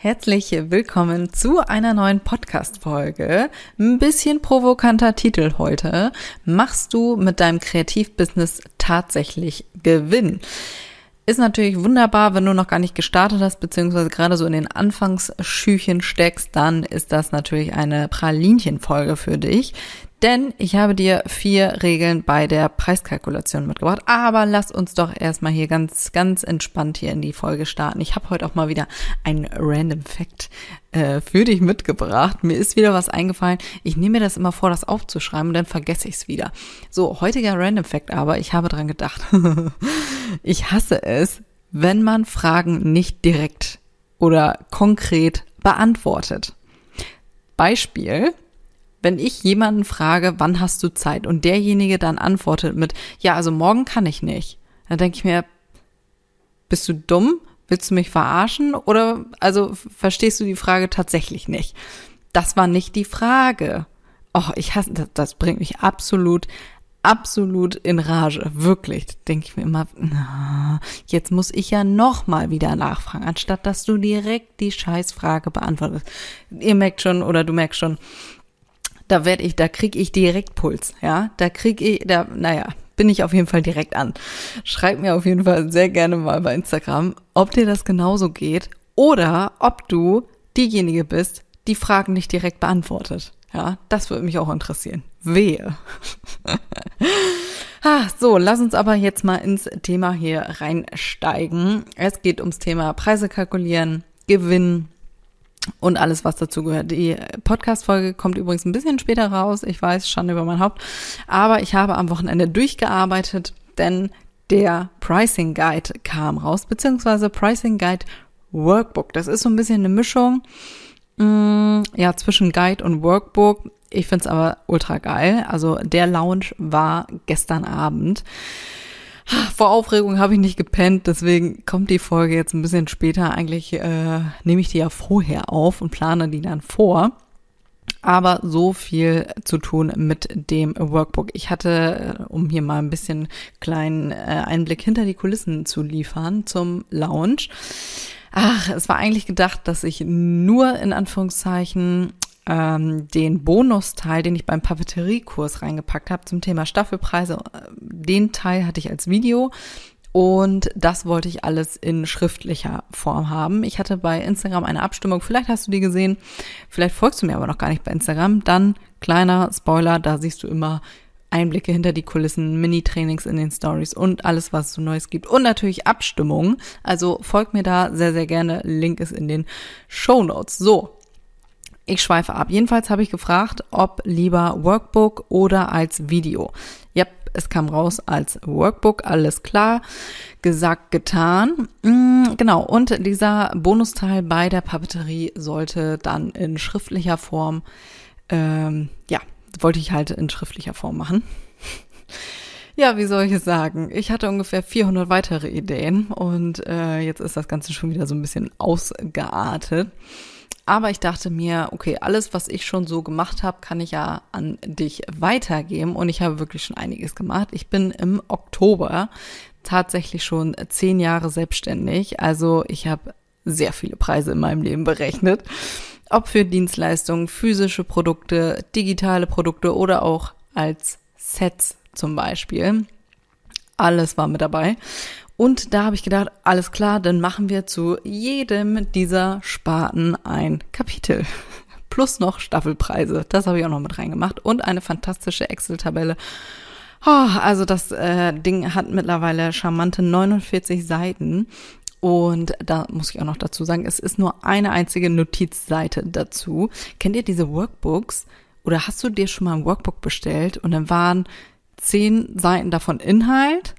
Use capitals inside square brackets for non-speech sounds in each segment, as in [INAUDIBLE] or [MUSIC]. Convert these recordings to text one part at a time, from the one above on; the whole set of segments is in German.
Herzlich willkommen zu einer neuen Podcast-Folge. Ein bisschen provokanter Titel heute. Machst du mit deinem Kreativbusiness tatsächlich Gewinn? Ist natürlich wunderbar, wenn du noch gar nicht gestartet hast, beziehungsweise gerade so in den Anfangsschüchen steckst, dann ist das natürlich eine Pralinchenfolge für dich. Denn ich habe dir vier Regeln bei der Preiskalkulation mitgebracht. Aber lass uns doch erstmal hier ganz, ganz entspannt hier in die Folge starten. Ich habe heute auch mal wieder einen Random Fact äh, für dich mitgebracht. Mir ist wieder was eingefallen. Ich nehme mir das immer vor, das aufzuschreiben und dann vergesse ich es wieder. So, heutiger Random Fact aber, ich habe dran gedacht. [LAUGHS] ich hasse es, wenn man Fragen nicht direkt oder konkret beantwortet. Beispiel, wenn ich jemanden frage, wann hast du Zeit und derjenige dann antwortet mit, ja, also morgen kann ich nicht, dann denke ich mir, bist du dumm? Willst du mich verarschen? Oder, also, verstehst du die Frage tatsächlich nicht? Das war nicht die Frage. Oh, ich hasse, das, das bringt mich absolut, absolut in Rage. Wirklich. Denke ich mir immer, na, jetzt muss ich ja nochmal wieder nachfragen, anstatt dass du direkt die Scheißfrage beantwortest. Ihr merkt schon, oder du merkst schon, da werde ich, da krieg ich direkt Puls, ja, da krieg ich, da, naja, bin ich auf jeden Fall direkt an. Schreib mir auf jeden Fall sehr gerne mal bei Instagram, ob dir das genauso geht oder ob du diejenige bist, die Fragen nicht direkt beantwortet. Ja, das würde mich auch interessieren. Wehe. [LAUGHS] ah, so, lass uns aber jetzt mal ins Thema hier reinsteigen. Es geht ums Thema Preise kalkulieren, Gewinn, und alles, was dazu gehört. Die Podcast-Folge kommt übrigens ein bisschen später raus. Ich weiß, schon über mein Haupt. Aber ich habe am Wochenende durchgearbeitet, denn der Pricing Guide kam raus, beziehungsweise Pricing Guide Workbook. Das ist so ein bisschen eine Mischung, mh, mm, ja, zwischen Guide und Workbook. Ich finde es aber ultra geil. Also der Lounge war gestern Abend. Vor Aufregung habe ich nicht gepennt, deswegen kommt die Folge jetzt ein bisschen später. Eigentlich äh, nehme ich die ja vorher auf und plane die dann vor. Aber so viel zu tun mit dem Workbook. Ich hatte, äh, um hier mal ein bisschen kleinen äh, Einblick hinter die Kulissen zu liefern zum Lounge. Ach, es war eigentlich gedacht, dass ich nur in Anführungszeichen ähm, den Bonusteil, den ich beim Papeteriekurs reingepackt habe zum Thema Staffelpreise, den Teil hatte ich als Video und das wollte ich alles in schriftlicher Form haben. Ich hatte bei Instagram eine Abstimmung, vielleicht hast du die gesehen, vielleicht folgst du mir aber noch gar nicht bei Instagram. Dann kleiner Spoiler, da siehst du immer Einblicke hinter die Kulissen, Mini-Trainings in den Stories und alles, was es so Neues gibt. Und natürlich Abstimmungen. Also folgt mir da sehr, sehr gerne. Link ist in den Show Notes. So, ich schweife ab. Jedenfalls habe ich gefragt, ob lieber Workbook oder als Video. Yep, es kam raus als Workbook, alles klar. Gesagt, getan. Mm, genau, und dieser Bonusteil bei der Papeterie sollte dann in schriftlicher Form, ähm, ja, wollte ich halt in schriftlicher Form machen. [LAUGHS] Ja, wie soll ich es sagen? Ich hatte ungefähr 400 weitere Ideen und äh, jetzt ist das Ganze schon wieder so ein bisschen ausgeartet. Aber ich dachte mir, okay, alles, was ich schon so gemacht habe, kann ich ja an dich weitergeben. Und ich habe wirklich schon einiges gemacht. Ich bin im Oktober tatsächlich schon zehn Jahre selbstständig. Also ich habe sehr viele Preise in meinem Leben berechnet. Ob für Dienstleistungen, physische Produkte, digitale Produkte oder auch als Sets zum Beispiel. Alles war mit dabei. Und da habe ich gedacht, alles klar, dann machen wir zu jedem dieser Sparten ein Kapitel. [LAUGHS] Plus noch Staffelpreise. Das habe ich auch noch mit reingemacht. Und eine fantastische Excel-Tabelle. Oh, also das äh, Ding hat mittlerweile charmante 49 Seiten. Und da muss ich auch noch dazu sagen, es ist nur eine einzige Notizseite dazu. Kennt ihr diese Workbooks? Oder hast du dir schon mal ein Workbook bestellt und dann waren zehn Seiten davon Inhalt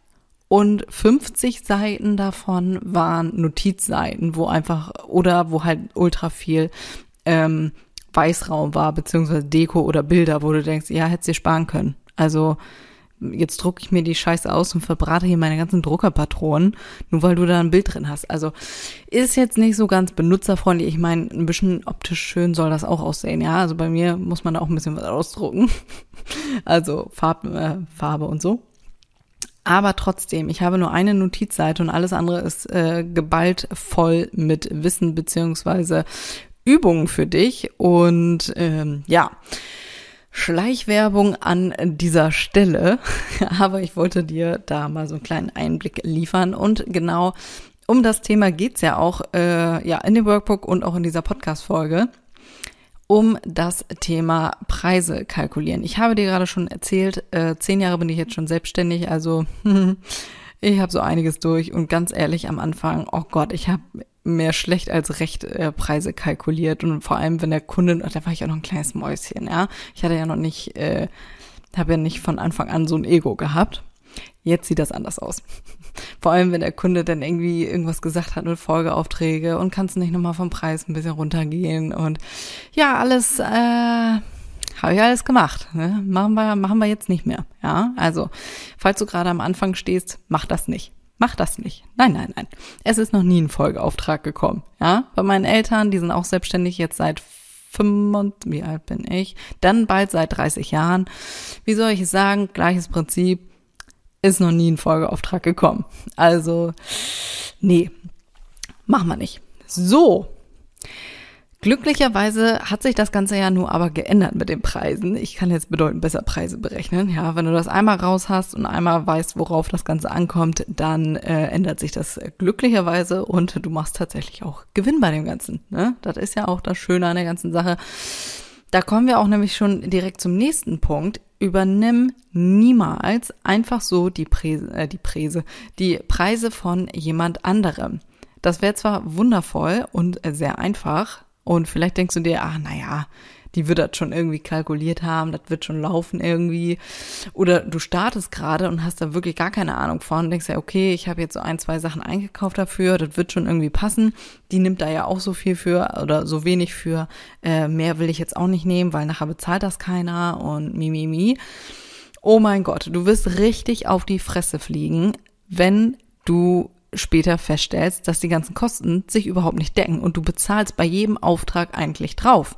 und 50 Seiten davon waren Notizseiten, wo einfach oder wo halt ultra viel ähm, Weißraum war, beziehungsweise Deko oder Bilder, wo du denkst, ja, hättest dir sparen können. Also jetzt drucke ich mir die Scheiße aus und verbrate hier meine ganzen Druckerpatronen, nur weil du da ein Bild drin hast. Also ist jetzt nicht so ganz benutzerfreundlich. Ich meine, ein bisschen optisch schön soll das auch aussehen, ja. Also bei mir muss man da auch ein bisschen was ausdrucken. [LAUGHS] Also Farb, äh, Farbe und so. Aber trotzdem, ich habe nur eine Notizseite und alles andere ist äh, geballt voll mit Wissen beziehungsweise Übungen für dich. Und ähm, ja, Schleichwerbung an dieser Stelle, [LAUGHS] aber ich wollte dir da mal so einen kleinen Einblick liefern. Und genau um das Thema geht's ja auch äh, ja in dem Workbook und auch in dieser Podcast-Folge um das Thema Preise kalkulieren. Ich habe dir gerade schon erzählt, äh, zehn Jahre bin ich jetzt schon selbstständig, also [LAUGHS] ich habe so einiges durch und ganz ehrlich am Anfang, oh Gott, ich habe mehr schlecht als recht äh, Preise kalkuliert und vor allem, wenn der Kunde, da war ich auch noch ein kleines Mäuschen, ja. Ich hatte ja noch nicht, äh, habe ja nicht von Anfang an so ein Ego gehabt. Jetzt sieht das anders aus. Vor allem, wenn der Kunde dann irgendwie irgendwas gesagt hat mit Folgeaufträge und kannst nicht nochmal vom Preis ein bisschen runtergehen und ja, alles, äh, habe ich alles gemacht. Ne? Machen wir, machen wir jetzt nicht mehr. Ja, also, falls du gerade am Anfang stehst, mach das nicht. Mach das nicht. Nein, nein, nein. Es ist noch nie ein Folgeauftrag gekommen. Ja, bei meinen Eltern, die sind auch selbstständig jetzt seit 5, wie alt bin ich? Dann bald seit 30 Jahren. Wie soll ich es sagen? Gleiches Prinzip. Ist noch nie ein Folgeauftrag gekommen. Also, nee. Machen wir nicht. So. Glücklicherweise hat sich das Ganze ja nur aber geändert mit den Preisen. Ich kann jetzt bedeutend besser Preise berechnen. Ja, wenn du das einmal raus hast und einmal weißt, worauf das Ganze ankommt, dann äh, ändert sich das glücklicherweise und du machst tatsächlich auch Gewinn bei dem Ganzen. Ne? Das ist ja auch das Schöne an der ganzen Sache. Da kommen wir auch nämlich schon direkt zum nächsten Punkt. Übernimm niemals einfach so die Preise, äh, die Preise, die Preise von jemand anderem. Das wäre zwar wundervoll und sehr einfach, und vielleicht denkst du dir, ach, naja, die wird das schon irgendwie kalkuliert haben, das wird schon laufen irgendwie. Oder du startest gerade und hast da wirklich gar keine Ahnung von und denkst ja, okay, ich habe jetzt so ein, zwei Sachen eingekauft dafür, das wird schon irgendwie passen. Die nimmt da ja auch so viel für oder so wenig für. Äh, mehr will ich jetzt auch nicht nehmen, weil nachher bezahlt das keiner und mi, mi, mi. Oh mein Gott, du wirst richtig auf die Fresse fliegen, wenn du später feststellst, dass die ganzen Kosten sich überhaupt nicht decken und du bezahlst bei jedem Auftrag eigentlich drauf.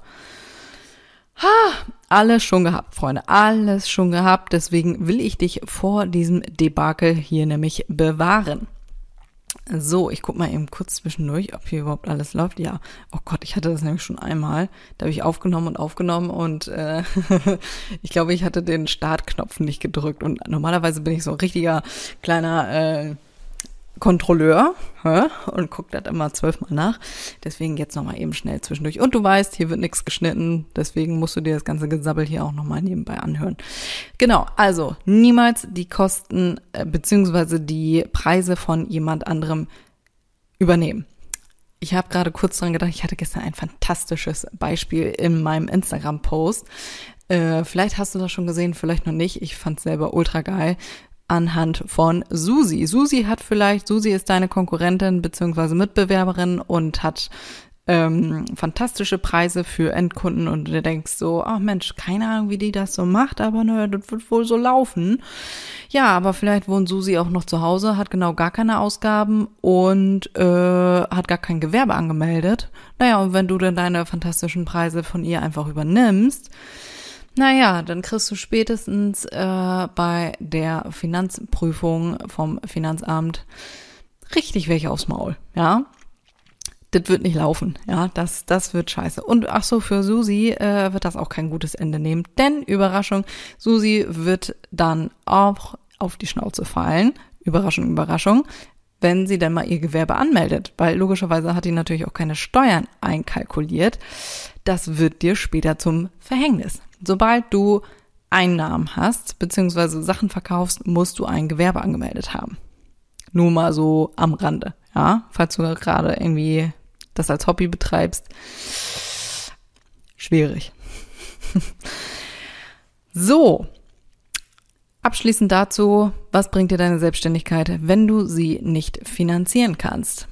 Ha, alles schon gehabt, Freunde, alles schon gehabt. Deswegen will ich dich vor diesem Debakel hier nämlich bewahren. So, ich guck mal eben kurz zwischendurch, ob hier überhaupt alles läuft. Ja, oh Gott, ich hatte das nämlich schon einmal. Da habe ich aufgenommen und aufgenommen und äh, [LAUGHS] ich glaube, ich hatte den Startknopf nicht gedrückt. Und normalerweise bin ich so ein richtiger kleiner äh, Kontrolleur hä? und guckt das immer zwölfmal nach. Deswegen jetzt nochmal eben schnell zwischendurch. Und du weißt, hier wird nichts geschnitten, deswegen musst du dir das ganze Gesabbel hier auch nochmal nebenbei anhören. Genau, also niemals die Kosten äh, beziehungsweise die Preise von jemand anderem übernehmen. Ich habe gerade kurz dran gedacht, ich hatte gestern ein fantastisches Beispiel in meinem Instagram-Post. Äh, vielleicht hast du das schon gesehen, vielleicht noch nicht. Ich fand selber ultra geil anhand von Susi. Susi hat vielleicht, Susi ist deine Konkurrentin bzw. Mitbewerberin und hat ähm, fantastische Preise für Endkunden und du denkst so, ach Mensch, keine Ahnung, wie die das so macht, aber naja, das wird wohl so laufen. Ja, aber vielleicht wohnt Susi auch noch zu Hause, hat genau gar keine Ausgaben und äh, hat gar kein Gewerbe angemeldet. Naja, und wenn du dann deine fantastischen Preise von ihr einfach übernimmst, naja, dann kriegst du spätestens äh, bei der Finanzprüfung vom Finanzamt richtig welche aufs Maul, ja. Das wird nicht laufen, ja, das, das wird scheiße. Und ach so, für Susi äh, wird das auch kein gutes Ende nehmen, denn Überraschung, Susi wird dann auch auf die Schnauze fallen, Überraschung, Überraschung, wenn sie dann mal ihr Gewerbe anmeldet, weil logischerweise hat die natürlich auch keine Steuern einkalkuliert. Das wird dir später zum Verhängnis. Sobald du Einnahmen hast, beziehungsweise Sachen verkaufst, musst du ein Gewerbe angemeldet haben. Nur mal so am Rande, ja, falls du gerade irgendwie das als Hobby betreibst. Schwierig. [LAUGHS] so. Abschließend dazu, was bringt dir deine Selbstständigkeit, wenn du sie nicht finanzieren kannst?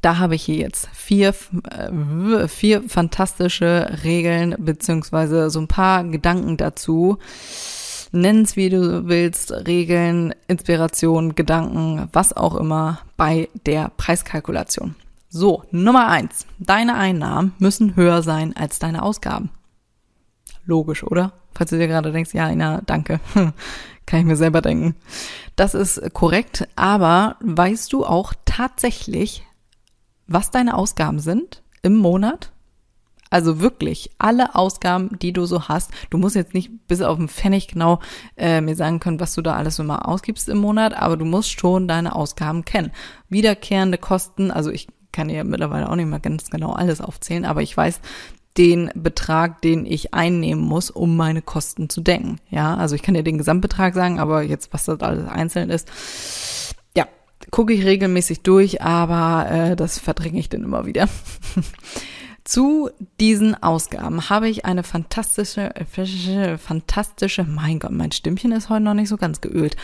Da habe ich hier jetzt vier, äh, vier fantastische Regeln beziehungsweise so ein paar Gedanken dazu. Nenn's wie du willst, Regeln, Inspiration, Gedanken, was auch immer bei der Preiskalkulation. So, Nummer eins. Deine Einnahmen müssen höher sein als deine Ausgaben. Logisch, oder? Falls du dir gerade denkst, ja, Ina, danke. [LAUGHS] Kann ich mir selber denken. Das ist korrekt, aber weißt du auch tatsächlich, was deine Ausgaben sind im Monat? Also wirklich alle Ausgaben, die du so hast. Du musst jetzt nicht bis auf den Pfennig genau äh, mir sagen können, was du da alles mal ausgibst im Monat, aber du musst schon deine Ausgaben kennen. Wiederkehrende Kosten, also ich kann ja mittlerweile auch nicht mehr ganz genau alles aufzählen, aber ich weiß den Betrag, den ich einnehmen muss, um meine Kosten zu decken. Ja, also ich kann dir den Gesamtbetrag sagen, aber jetzt, was das alles einzeln ist, gucke ich regelmäßig durch, aber äh, das verdränge ich dann immer wieder. [LAUGHS] Zu diesen Ausgaben habe ich eine fantastische, äh, fantastische, mein Gott, mein Stimmchen ist heute noch nicht so ganz geölt,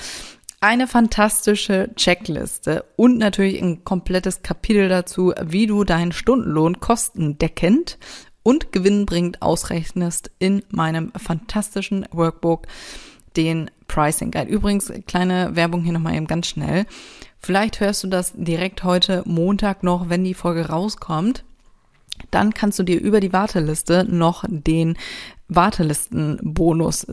eine fantastische Checkliste und natürlich ein komplettes Kapitel dazu, wie du deinen Stundenlohn kostendeckend und gewinnbringend ausrechnest in meinem fantastischen Workbook, den Pricing Guide. Übrigens, kleine Werbung hier nochmal eben ganz schnell. Vielleicht hörst du das direkt heute Montag noch, wenn die Folge rauskommt dann kannst du dir über die Warteliste noch den Wartelistenbonus,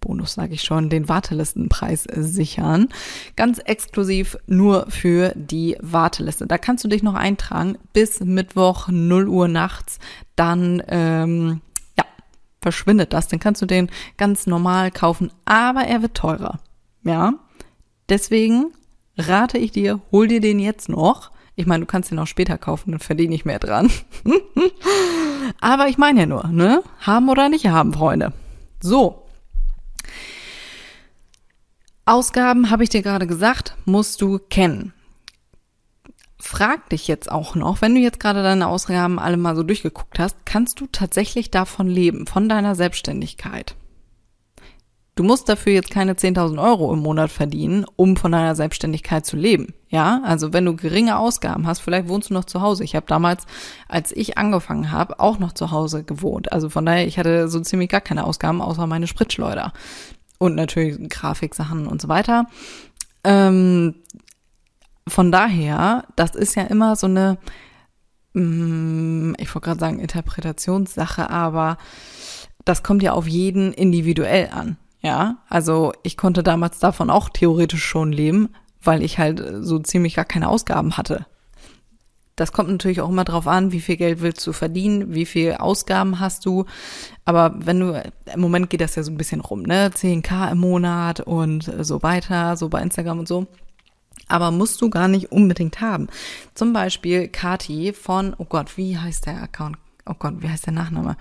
Bonus sage ich schon, den Wartelistenpreis sichern. Ganz exklusiv nur für die Warteliste. Da kannst du dich noch eintragen bis Mittwoch 0 Uhr nachts. Dann, ähm, verschwindet das. Dann kannst du den ganz normal kaufen, aber er wird teurer. Ja, deswegen rate ich dir, hol dir den jetzt noch ich meine, du kannst den auch später kaufen, dann verdiene ich mehr dran. [LAUGHS] Aber ich meine ja nur, ne? Haben oder nicht haben, Freunde. So. Ausgaben, habe ich dir gerade gesagt, musst du kennen. Frag dich jetzt auch noch, wenn du jetzt gerade deine Ausgaben alle mal so durchgeguckt hast, kannst du tatsächlich davon leben, von deiner Selbstständigkeit? Du musst dafür jetzt keine 10.000 Euro im Monat verdienen, um von deiner Selbstständigkeit zu leben. Ja, also wenn du geringe Ausgaben hast, vielleicht wohnst du noch zu Hause. Ich habe damals, als ich angefangen habe, auch noch zu Hause gewohnt. Also von daher, ich hatte so ziemlich gar keine Ausgaben, außer meine Spritschleuder. Und natürlich Grafiksachen und so weiter. Ähm, von daher, das ist ja immer so eine, mm, ich wollte gerade sagen Interpretationssache, aber das kommt ja auf jeden individuell an. Ja, also ich konnte damals davon auch theoretisch schon leben, weil ich halt so ziemlich gar keine Ausgaben hatte. Das kommt natürlich auch immer drauf an, wie viel Geld willst du verdienen, wie viel Ausgaben hast du. Aber wenn du, im Moment geht das ja so ein bisschen rum, ne? 10k im Monat und so weiter, so bei Instagram und so. Aber musst du gar nicht unbedingt haben. Zum Beispiel Kati von, oh Gott, wie heißt der Account? Oh Gott, wie heißt der Nachname?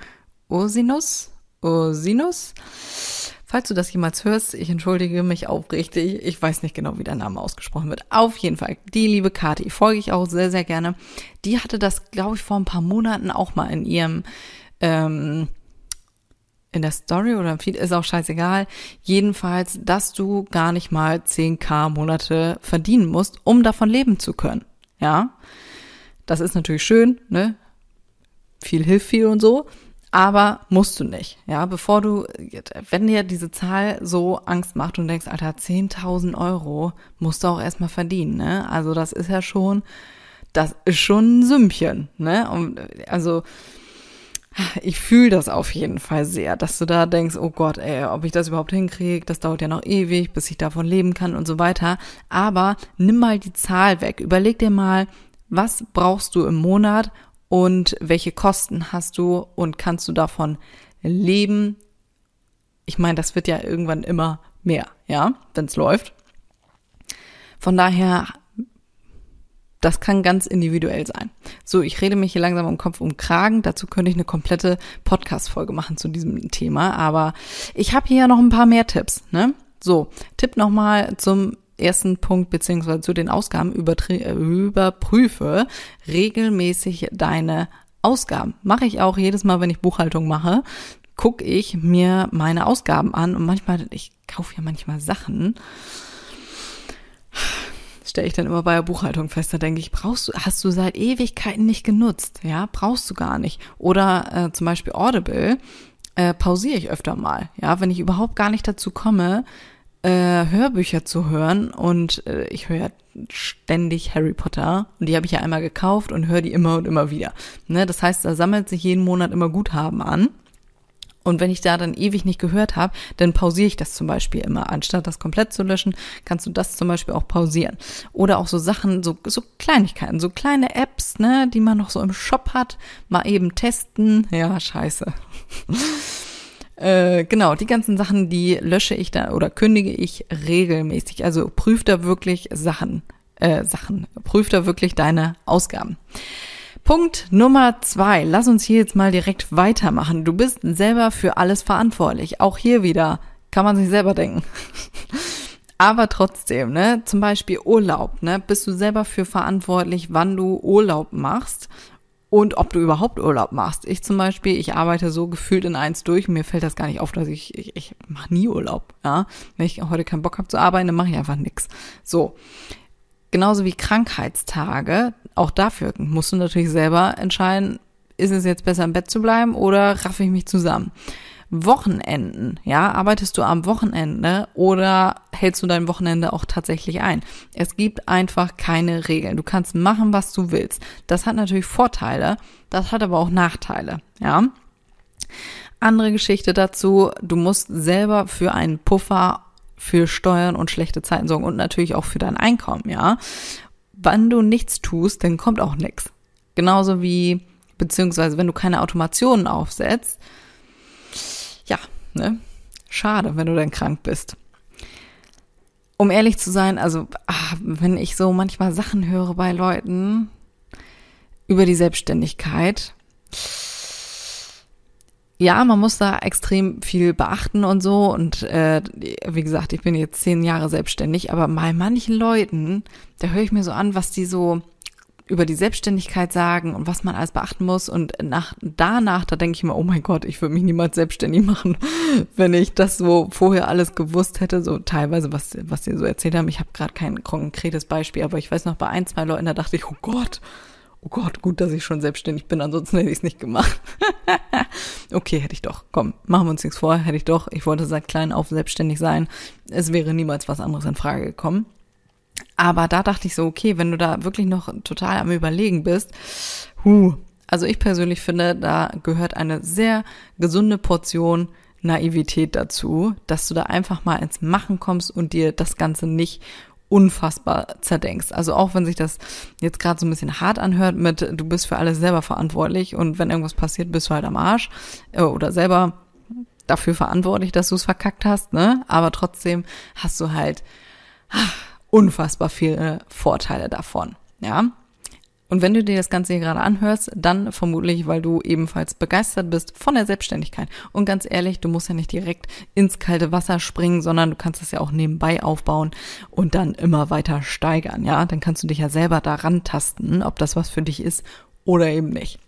Ursinus? Ursinus? Falls du das jemals hörst, ich entschuldige mich aufrichtig. Ich weiß nicht genau, wie der Name ausgesprochen wird. Auf jeden Fall, die liebe Kati, folge ich auch sehr, sehr gerne. Die hatte das, glaube ich, vor ein paar Monaten auch mal in ihrem, ähm, in der Story oder im Feed, ist auch scheißegal. Jedenfalls, dass du gar nicht mal 10k Monate verdienen musst, um davon leben zu können. Ja. Das ist natürlich schön, ne? Viel hilft viel und so aber musst du nicht. Ja, bevor du, wenn dir diese Zahl so Angst macht und denkst, Alter, 10.000 Euro musst du auch erstmal verdienen, ne? Also das ist ja schon, das ist schon ein Sümmchen, ne? Und also ich fühle das auf jeden Fall sehr, dass du da denkst, oh Gott, ey, ob ich das überhaupt hinkriege, das dauert ja noch ewig, bis ich davon leben kann und so weiter. Aber nimm mal die Zahl weg. Überleg dir mal, was brauchst du im Monat, und welche Kosten hast du und kannst du davon leben? Ich meine, das wird ja irgendwann immer mehr, ja, wenn es läuft. Von daher, das kann ganz individuell sein. So, ich rede mich hier langsam um Kopf um Kragen. Dazu könnte ich eine komplette Podcast-Folge machen zu diesem Thema. Aber ich habe hier ja noch ein paar mehr Tipps. Ne? So, Tipp nochmal zum ersten Punkt beziehungsweise zu den Ausgaben überprüfe regelmäßig deine Ausgaben. Mache ich auch jedes Mal, wenn ich Buchhaltung mache, gucke ich mir meine Ausgaben an und manchmal, ich kaufe ja manchmal Sachen. Stelle ich dann immer bei der Buchhaltung fest. Da denke ich, brauchst du, hast du seit Ewigkeiten nicht genutzt, ja, brauchst du gar nicht. Oder äh, zum Beispiel Audible äh, pausiere ich öfter mal, ja, wenn ich überhaupt gar nicht dazu komme, äh, Hörbücher zu hören und äh, ich höre ja ständig Harry Potter und die habe ich ja einmal gekauft und höre die immer und immer wieder. Ne? Das heißt, da sammelt sich jeden Monat immer Guthaben an. Und wenn ich da dann ewig nicht gehört habe, dann pausiere ich das zum Beispiel immer. Anstatt das komplett zu löschen, kannst du das zum Beispiel auch pausieren. Oder auch so Sachen, so, so Kleinigkeiten, so kleine Apps, ne, die man noch so im Shop hat, mal eben testen. Ja, scheiße. [LAUGHS] Äh, genau, die ganzen Sachen, die lösche ich da oder kündige ich regelmäßig. Also prüf da wirklich Sachen, äh, Sachen, prüf da wirklich deine Ausgaben. Punkt Nummer zwei. Lass uns hier jetzt mal direkt weitermachen. Du bist selber für alles verantwortlich. Auch hier wieder kann man sich selber denken. [LAUGHS] Aber trotzdem, ne, zum Beispiel Urlaub, ne, bist du selber für verantwortlich, wann du Urlaub machst und ob du überhaupt Urlaub machst. Ich zum Beispiel, ich arbeite so gefühlt in eins durch mir fällt das gar nicht auf, dass ich, ich, ich mache nie Urlaub. Ja? Wenn ich heute keinen Bock habe zu arbeiten, dann mache ich einfach nix. So. Genauso wie Krankheitstage, auch dafür musst du natürlich selber entscheiden, ist es jetzt besser im Bett zu bleiben oder raffe ich mich zusammen. Wochenenden, ja, arbeitest du am Wochenende oder hältst du dein Wochenende auch tatsächlich ein? Es gibt einfach keine Regeln. Du kannst machen, was du willst. Das hat natürlich Vorteile, das hat aber auch Nachteile, ja. Andere Geschichte dazu, du musst selber für einen Puffer für Steuern und schlechte Zeiten sorgen und natürlich auch für dein Einkommen, ja. Wenn du nichts tust, dann kommt auch nichts. Genauso wie, beziehungsweise wenn du keine Automationen aufsetzt, ja, ne? Schade, wenn du dann krank bist. Um ehrlich zu sein, also ach, wenn ich so manchmal Sachen höre bei Leuten über die Selbstständigkeit, ja, man muss da extrem viel beachten und so. Und äh, wie gesagt, ich bin jetzt zehn Jahre selbstständig, aber bei manchen Leuten, da höre ich mir so an, was die so über die Selbstständigkeit sagen und was man alles beachten muss. Und nach, danach, da denke ich mir, oh mein Gott, ich würde mich niemals selbstständig [LAUGHS] machen, wenn ich das so vorher alles gewusst hätte. So teilweise, was, was sie so erzählt haben. Ich habe gerade kein konkretes Beispiel, aber ich weiß noch bei ein, zwei Leuten, da dachte ich, oh Gott, oh Gott, gut, dass ich schon selbstständig bin, ansonsten hätte ich es nicht gemacht. [LAUGHS] okay, hätte ich doch. Komm, machen wir uns nichts vor, hätte ich doch. Ich wollte seit klein auf selbstständig sein. Es wäre niemals was anderes in Frage gekommen. Aber da dachte ich so, okay, wenn du da wirklich noch total am Überlegen bist, hu, also ich persönlich finde, da gehört eine sehr gesunde Portion Naivität dazu, dass du da einfach mal ins Machen kommst und dir das Ganze nicht unfassbar zerdenkst. Also auch wenn sich das jetzt gerade so ein bisschen hart anhört mit, du bist für alles selber verantwortlich und wenn irgendwas passiert, bist du halt am Arsch äh, oder selber dafür verantwortlich, dass du es verkackt hast, ne? Aber trotzdem hast du halt ach, unfassbar viele Vorteile davon, ja. Und wenn du dir das Ganze hier gerade anhörst, dann vermutlich, weil du ebenfalls begeistert bist von der Selbstständigkeit. Und ganz ehrlich, du musst ja nicht direkt ins kalte Wasser springen, sondern du kannst es ja auch nebenbei aufbauen und dann immer weiter steigern, ja. Dann kannst du dich ja selber daran tasten, ob das was für dich ist oder eben nicht.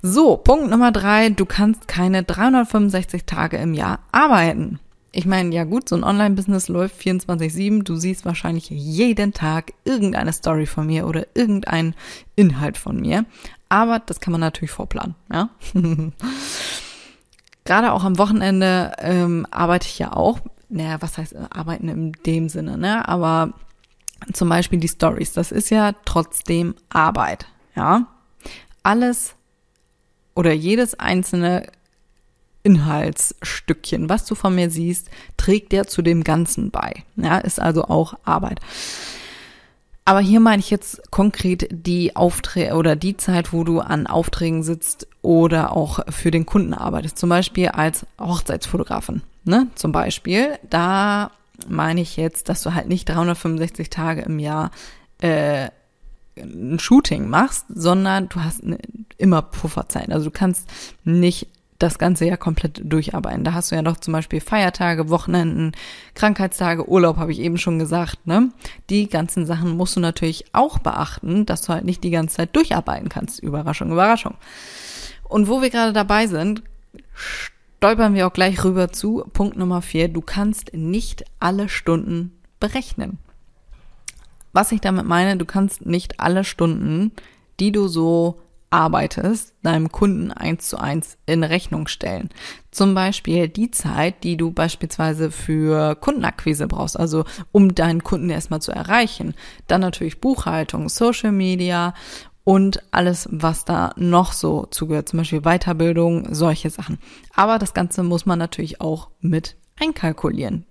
So, Punkt Nummer drei, du kannst keine 365 Tage im Jahr arbeiten ich meine, ja gut, so ein Online-Business läuft 24-7. Du siehst wahrscheinlich jeden Tag irgendeine Story von mir oder irgendeinen Inhalt von mir. Aber das kann man natürlich vorplanen, ja. [LAUGHS] Gerade auch am Wochenende ähm, arbeite ich ja auch. Naja, was heißt arbeiten in dem Sinne, ne? Aber zum Beispiel die Stories, das ist ja trotzdem Arbeit, ja. Alles oder jedes einzelne Inhaltsstückchen, was du von mir siehst, trägt der zu dem Ganzen bei. Ja, ist also auch Arbeit. Aber hier meine ich jetzt konkret die Aufträge oder die Zeit, wo du an Aufträgen sitzt oder auch für den Kunden arbeitest. Zum Beispiel als Hochzeitsfotografin. Ne? Zum Beispiel, da meine ich jetzt, dass du halt nicht 365 Tage im Jahr äh, ein Shooting machst, sondern du hast immer Pufferzeit. Also du kannst nicht das ganze Jahr komplett durcharbeiten. Da hast du ja noch zum Beispiel Feiertage, Wochenenden, Krankheitstage, Urlaub, habe ich eben schon gesagt. Ne? Die ganzen Sachen musst du natürlich auch beachten, dass du halt nicht die ganze Zeit durcharbeiten kannst. Überraschung, Überraschung. Und wo wir gerade dabei sind, stolpern wir auch gleich rüber zu Punkt Nummer vier. Du kannst nicht alle Stunden berechnen. Was ich damit meine, du kannst nicht alle Stunden, die du so arbeitest, deinem Kunden eins zu eins in Rechnung stellen. Zum Beispiel die Zeit, die du beispielsweise für Kundenakquise brauchst, also um deinen Kunden erstmal zu erreichen. Dann natürlich Buchhaltung, Social Media und alles, was da noch so zugehört, zum Beispiel Weiterbildung, solche Sachen. Aber das Ganze muss man natürlich auch mit einkalkulieren.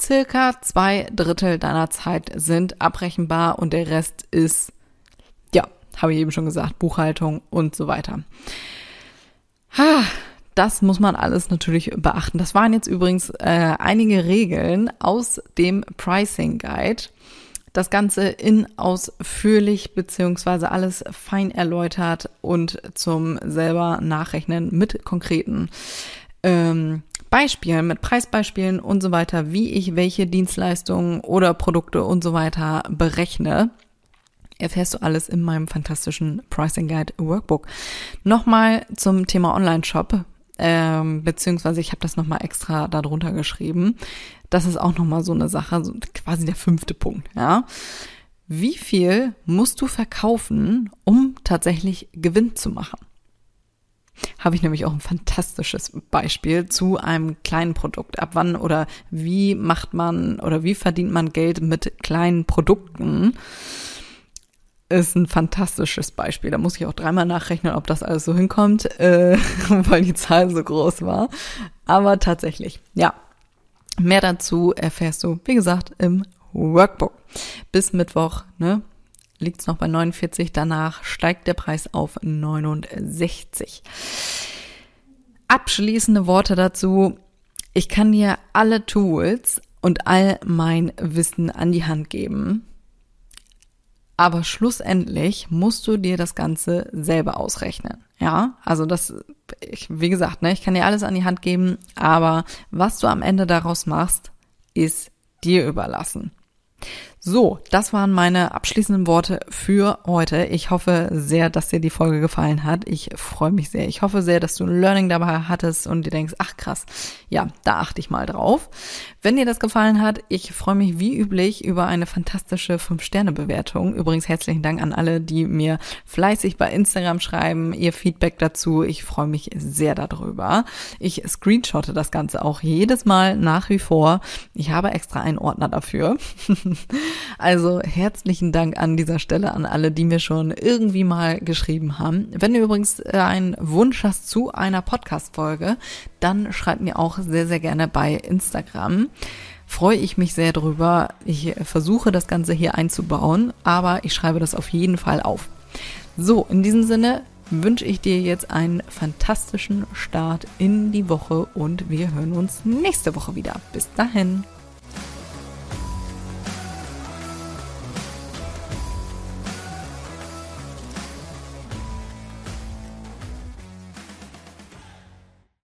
Circa zwei Drittel deiner Zeit sind abrechenbar und der Rest ist habe ich eben schon gesagt, Buchhaltung und so weiter. Das muss man alles natürlich beachten. Das waren jetzt übrigens äh, einige Regeln aus dem Pricing Guide. Das Ganze in ausführlich beziehungsweise alles fein erläutert und zum selber nachrechnen mit konkreten ähm, Beispielen, mit Preisbeispielen und so weiter, wie ich welche Dienstleistungen oder Produkte und so weiter berechne erfährst du alles in meinem fantastischen Pricing Guide Workbook. Nochmal zum Thema Online-Shop, ähm, beziehungsweise ich habe das nochmal extra darunter geschrieben. Das ist auch nochmal so eine Sache, so quasi der fünfte Punkt, ja. Wie viel musst du verkaufen, um tatsächlich Gewinn zu machen? habe ich nämlich auch ein fantastisches Beispiel zu einem kleinen Produkt. Ab wann oder wie macht man oder wie verdient man Geld mit kleinen Produkten? Ist ein fantastisches Beispiel. Da muss ich auch dreimal nachrechnen, ob das alles so hinkommt, äh, [LAUGHS] weil die Zahl so groß war. Aber tatsächlich, ja. Mehr dazu erfährst du, wie gesagt, im Workbook. Bis Mittwoch, ne? Liegt es noch bei 49, danach steigt der Preis auf 69. Abschließende Worte dazu. Ich kann dir alle Tools und all mein Wissen an die Hand geben aber schlussendlich musst du dir das Ganze selber ausrechnen. Ja, also das, ich, wie gesagt, ne, ich kann dir alles an die Hand geben, aber was du am Ende daraus machst, ist dir überlassen. So, das waren meine abschließenden Worte für heute. Ich hoffe sehr, dass dir die Folge gefallen hat. Ich freue mich sehr. Ich hoffe sehr, dass du ein Learning dabei hattest und dir denkst, ach krass, ja, da achte ich mal drauf. Wenn dir das gefallen hat, ich freue mich wie üblich über eine fantastische 5-Sterne-Bewertung. Übrigens herzlichen Dank an alle, die mir fleißig bei Instagram schreiben, ihr Feedback dazu. Ich freue mich sehr darüber. Ich screenshotte das Ganze auch jedes Mal nach wie vor. Ich habe extra einen Ordner dafür. [LAUGHS] Also herzlichen Dank an dieser Stelle an alle, die mir schon irgendwie mal geschrieben haben. Wenn du übrigens äh, einen Wunsch hast zu einer Podcast-Folge, dann schreib mir auch sehr, sehr gerne bei Instagram. Freue ich mich sehr drüber. Ich versuche das Ganze hier einzubauen, aber ich schreibe das auf jeden Fall auf. So, in diesem Sinne wünsche ich dir jetzt einen fantastischen Start in die Woche und wir hören uns nächste Woche wieder. Bis dahin.